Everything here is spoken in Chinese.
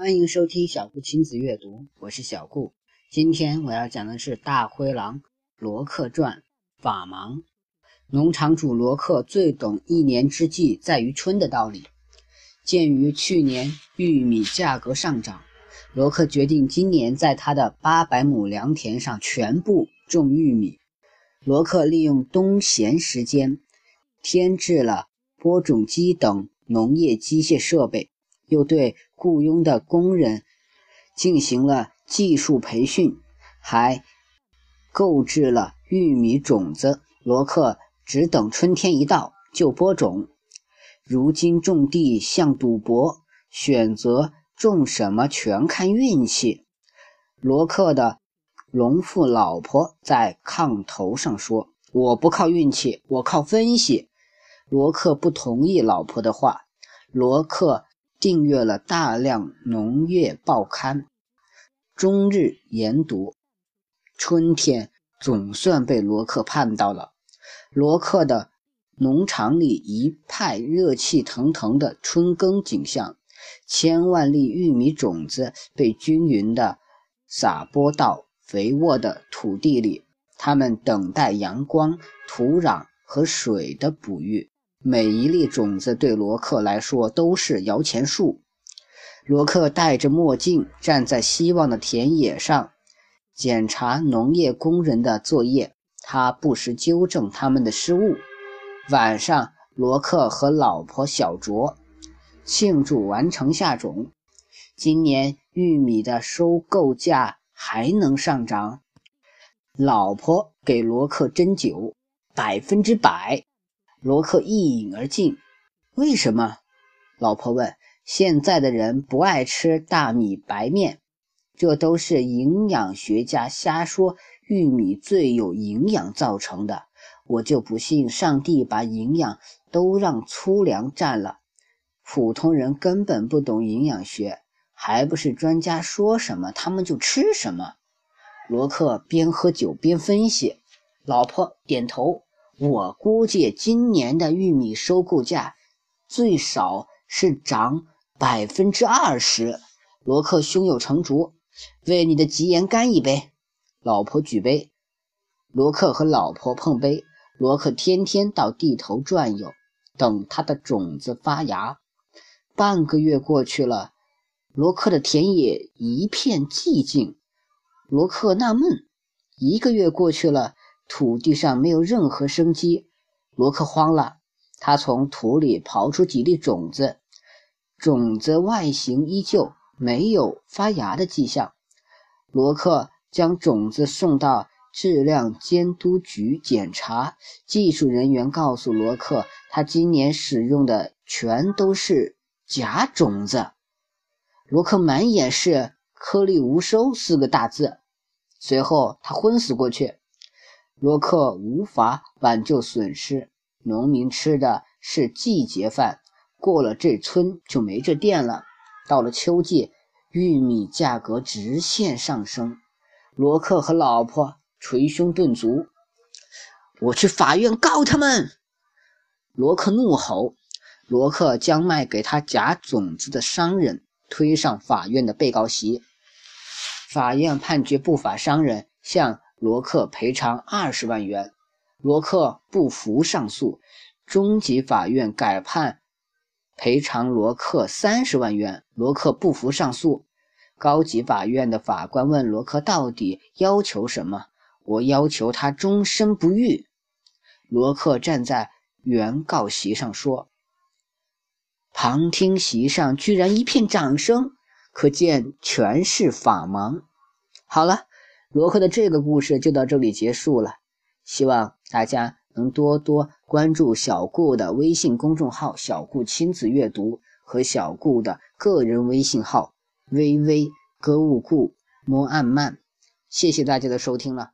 欢迎收听小顾亲子阅读，我是小顾。今天我要讲的是《大灰狼罗克传》法盲。农场主罗克最懂一年之计在于春的道理。鉴于去年玉米价格上涨，罗克决定今年在他的八百亩良田上全部种玉米。罗克利用冬闲时间，添置了播种机等农业机械设备。又对雇佣的工人进行了技术培训，还购置了玉米种子。罗克只等春天一到就播种。如今种地像赌博，选择种什么全看运气。罗克的农妇老婆在炕头上说：“我不靠运气，我靠分析。”罗克不同意老婆的话。罗克。订阅了大量农业报刊，终日研读。春天总算被罗克盼到了。罗克的农场里一派热气腾腾的春耕景象，千万粒玉米种子被均匀地撒播到肥沃的土地里，它们等待阳光、土壤和水的哺育。每一粒种子对罗克来说都是摇钱树。罗克戴着墨镜站在希望的田野上，检查农业工人的作业。他不时纠正他们的失误。晚上，罗克和老婆小卓庆祝完成下种。今年玉米的收购价还能上涨。老婆给罗克斟酒，百分之百。罗克一饮而尽。为什么？老婆问。现在的人不爱吃大米白面，这都是营养学家瞎说。玉米最有营养造成的，我就不信上帝把营养都让粗粮占了。普通人根本不懂营养学，还不是专家说什么他们就吃什么。罗克边喝酒边分析。老婆点头。我估计今年的玉米收购价最少是涨百分之二十。罗克胸有成竹，为你的吉言干一杯。老婆举杯，罗克和老婆碰杯。罗克天天到地头转悠，等他的种子发芽。半个月过去了，罗克的田野一片寂静。罗克纳闷，一个月过去了。土地上没有任何生机，罗克慌了。他从土里刨出几粒种子，种子外形依旧，没有发芽的迹象。罗克将种子送到质量监督局检查，技术人员告诉罗克，他今年使用的全都是假种子。罗克满眼是“颗粒无收”四个大字，随后他昏死过去。罗克无法挽救损失，农民吃的是季节饭，过了这村就没这店了。到了秋季，玉米价格直线上升，罗克和老婆捶胸顿足：“我去法院告他们！”罗克怒吼。罗克将卖给他假种子的商人推上法院的被告席，法院判决不法商人向。罗克赔偿二十万元，罗克不服上诉，中级法院改判赔偿罗克三十万元，罗克不服上诉，高级法院的法官问罗克到底要求什么？我要求他终身不育。罗克站在原告席上说，旁听席上居然一片掌声，可见全是法盲。好了。罗克的这个故事就到这里结束了，希望大家能多多关注小顾的微信公众号“小顾亲子阅读”和小顾的个人微信号“微微歌舞顾摸暗漫”。谢谢大家的收听了。